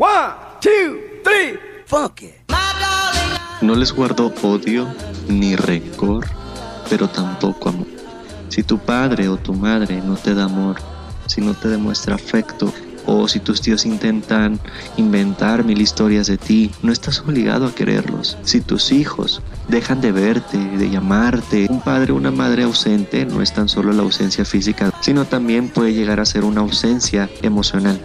One, two, three, fuck it. No les guardo odio ni rencor, pero tampoco amor. Si tu padre o tu madre no te da amor, si no te demuestra afecto, o si tus tíos intentan inventar mil historias de ti, no estás obligado a quererlos. Si tus hijos dejan de verte, de llamarte, un padre o una madre ausente no es tan solo la ausencia física, sino también puede llegar a ser una ausencia emocional.